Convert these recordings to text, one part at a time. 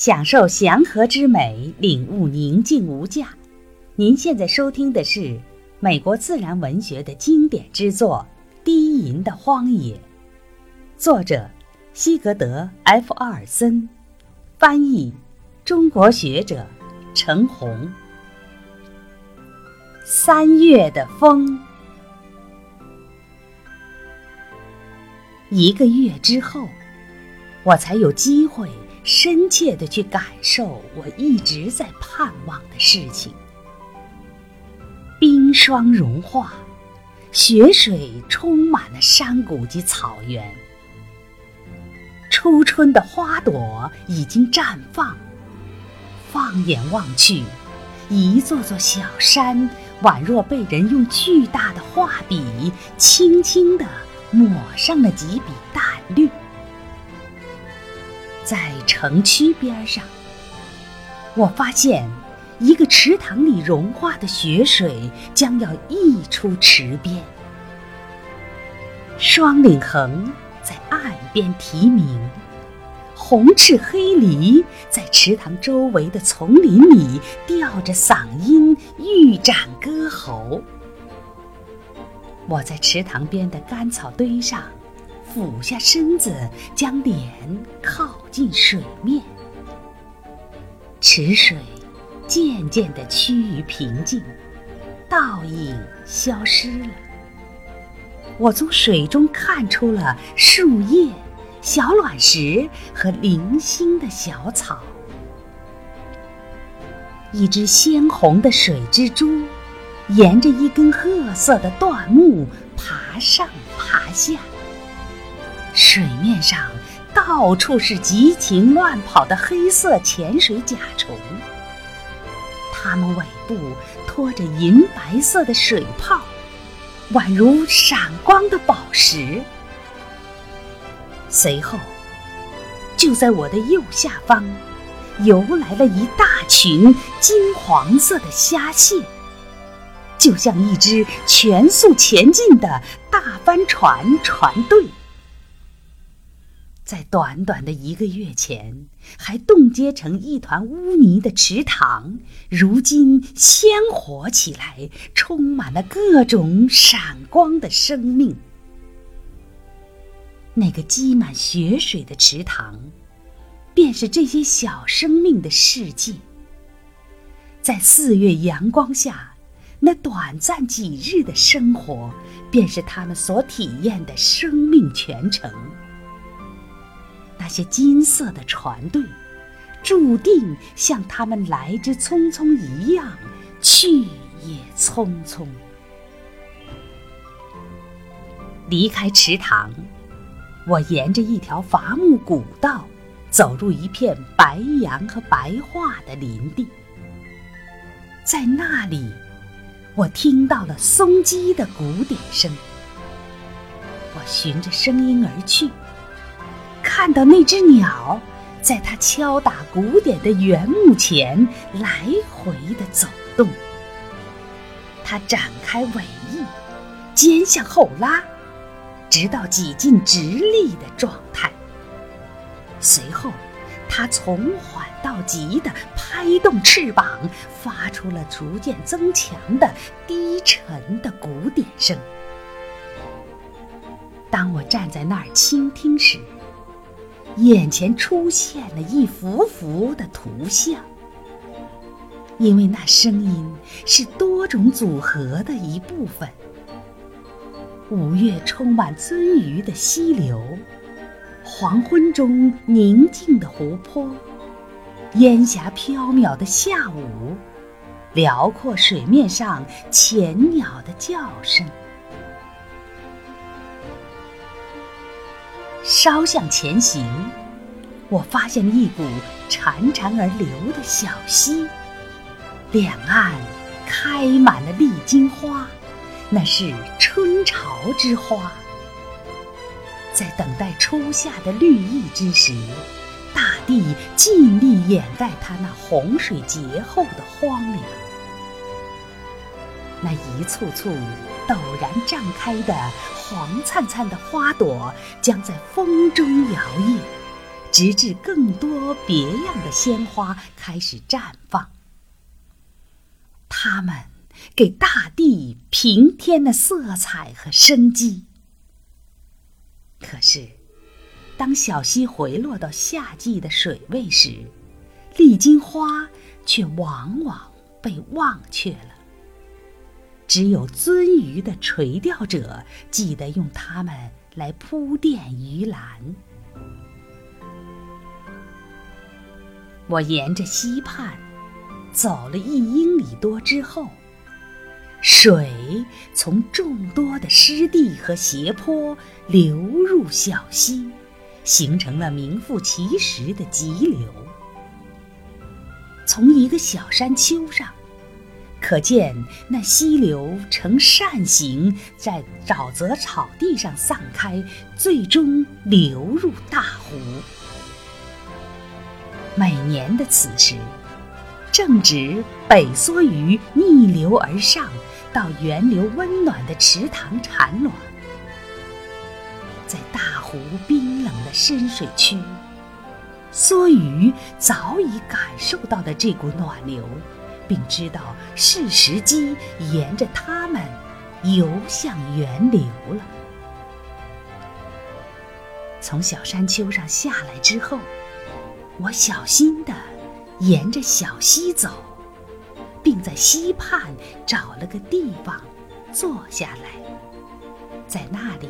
享受祥和之美，领悟宁静无价。您现在收听的是美国自然文学的经典之作《低吟的荒野》，作者西格德 ·F· 奥尔森，翻译中国学者陈红。三月的风，一个月之后，我才有机会。深切的去感受我一直在盼望的事情。冰霜融化，雪水充满了山谷及草原。初春的花朵已经绽放。放眼望去，一座座小山宛若被人用巨大的画笔轻轻地抹上了几笔淡绿。在城区边上，我发现一个池塘里融化的雪水将要溢出池边。双领横在岸边啼鸣，红翅黑鹂在池塘周围的丛林里吊着嗓音欲展歌喉。我在池塘边的干草堆上。俯下身子，将脸靠近水面，池水渐渐地趋于平静，倒影消失了。我从水中看出了树叶、小卵石和零星的小草。一只鲜红的水蜘蛛，沿着一根褐色的断木爬上爬下。水面上到处是急情乱跑的黑色潜水甲虫，它们尾部拖着银白色的水泡，宛如闪光的宝石。随后，就在我的右下方，游来了一大群金黄色的虾蟹，就像一支全速前进的大帆船船队。在短短的一个月前，还冻结成一团污泥的池塘，如今鲜活起来，充满了各种闪光的生命。那个积满雪水的池塘，便是这些小生命的世界。在四月阳光下，那短暂几日的生活，便是他们所体验的生命全程。那些金色的船队，注定像他们来之匆匆一样，去也匆匆。离开池塘，我沿着一条伐木古道，走入一片白杨和白桦的林地。在那里，我听到了松鸡的鼓点声。我循着声音而去。看到那只鸟，在它敲打鼓点的原木前来回的走动。它展开尾翼，肩向后拉，直到挤进直立的状态。随后，它从缓到急的拍动翅膀，发出了逐渐增强的低沉的鼓点声。当我站在那儿倾听时，眼前出现了一幅幅的图像，因为那声音是多种组合的一部分。五月充满鳟鱼的溪流，黄昏中宁静的湖泊，烟霞飘渺的下午，辽阔水面上浅鸟的叫声。稍向前行，我发现了一股潺潺而流的小溪，两岸开满了丽金花，那是春潮之花。在等待初夏的绿意之时，大地尽力掩盖它那洪水劫后的荒凉。那一簇簇陡然绽开的黄灿灿的花朵，将在风中摇曳，直至更多别样的鲜花开始绽放。它们给大地平添了色彩和生机。可是，当小溪回落到夏季的水位时，丽金花却往往被忘却了。只有鳟鱼的垂钓者记得用它们来铺垫鱼篮。我沿着溪畔走了一英里多之后，水从众多的湿地和斜坡流入小溪，形成了名副其实的急流。从一个小山丘上。可见那溪流呈扇形，在沼泽草地上散开，最终流入大湖。每年的此时，正值北梭鱼逆流而上，到源流温暖的池塘产卵。在大湖冰冷的深水区，梭鱼早已感受到了这股暖流。并知道是时机沿着它们游向源流了。从小山丘上下来之后，我小心地沿着小溪走，并在溪畔找了个地方坐下来。在那里，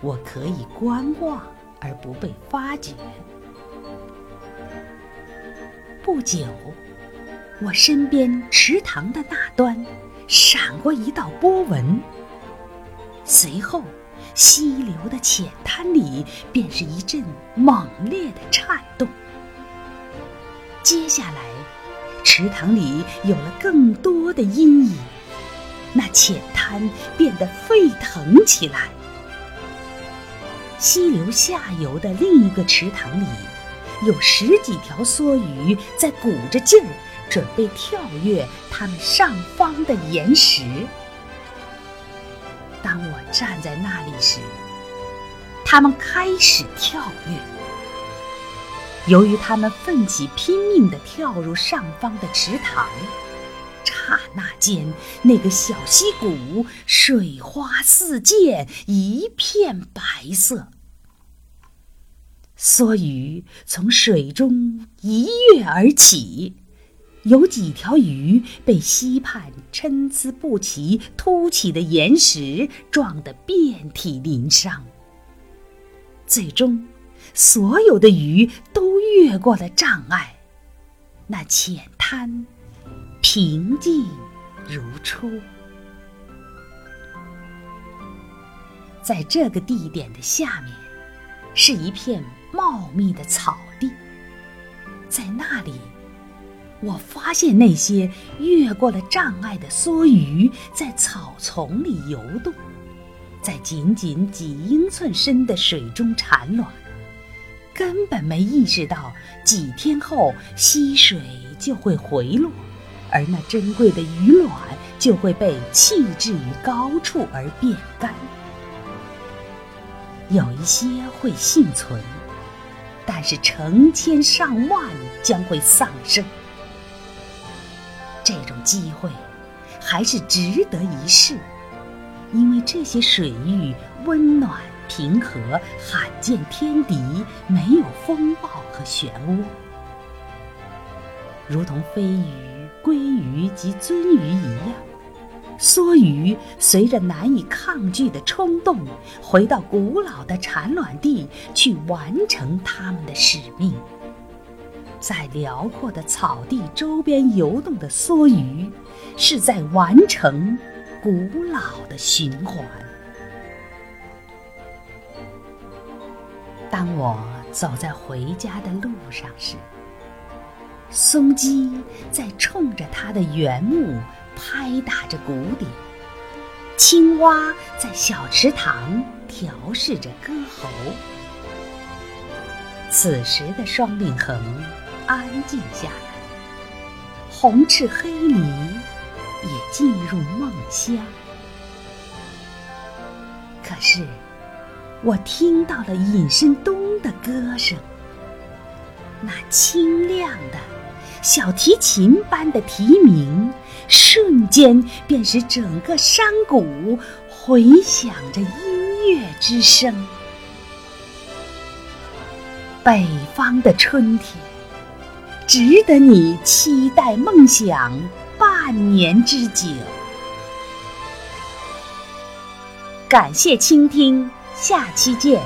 我可以观望而不被发觉。不久。我身边池塘的那端，闪过一道波纹。随后，溪流的浅滩里便是一阵猛烈的颤动。接下来，池塘里有了更多的阴影，那浅滩变得沸腾起来。溪流下游的另一个池塘里，有十几条梭鱼在鼓着劲儿。准备跳跃它们上方的岩石。当我站在那里时，它们开始跳跃。由于它们奋起拼命地跳入上方的池塘，刹那间，那个小溪谷水花四溅，一片白色。梭鱼从水中一跃而起。有几条鱼被溪畔参差不齐凸起的岩石撞得遍体鳞伤。最终，所有的鱼都越过了障碍，那浅滩平静如初。在这个地点的下面，是一片茂密的草地，在那里。我发现那些越过了障碍的梭鱼在草丛里游动，在仅仅几英寸深的水中产卵，根本没意识到几天后溪水就会回落，而那珍贵的鱼卵就会被弃置于高处而变干。有一些会幸存，但是成千上万将会丧生。机会还是值得一试，因为这些水域温暖平和，罕见天敌，没有风暴和漩涡。如同飞鱼、鲑鱼及鳟鱼一样，梭鱼随着难以抗拒的冲动，回到古老的产卵地去完成它们的使命。在辽阔的草地周边游动的梭鱼，是在完成古老的循环。当我走在回家的路上时，松鸡在冲着它的原木拍打着鼓点，青蛙在小池塘调试着歌喉。此时的双令横。安静下来，红翅黑鹂也进入梦乡。可是，我听到了隐身东的歌声，那清亮的小提琴般的啼鸣，瞬间便使整个山谷回响着音乐之声。北方的春天，值得你期待梦想半年之久。感谢倾听，下期见。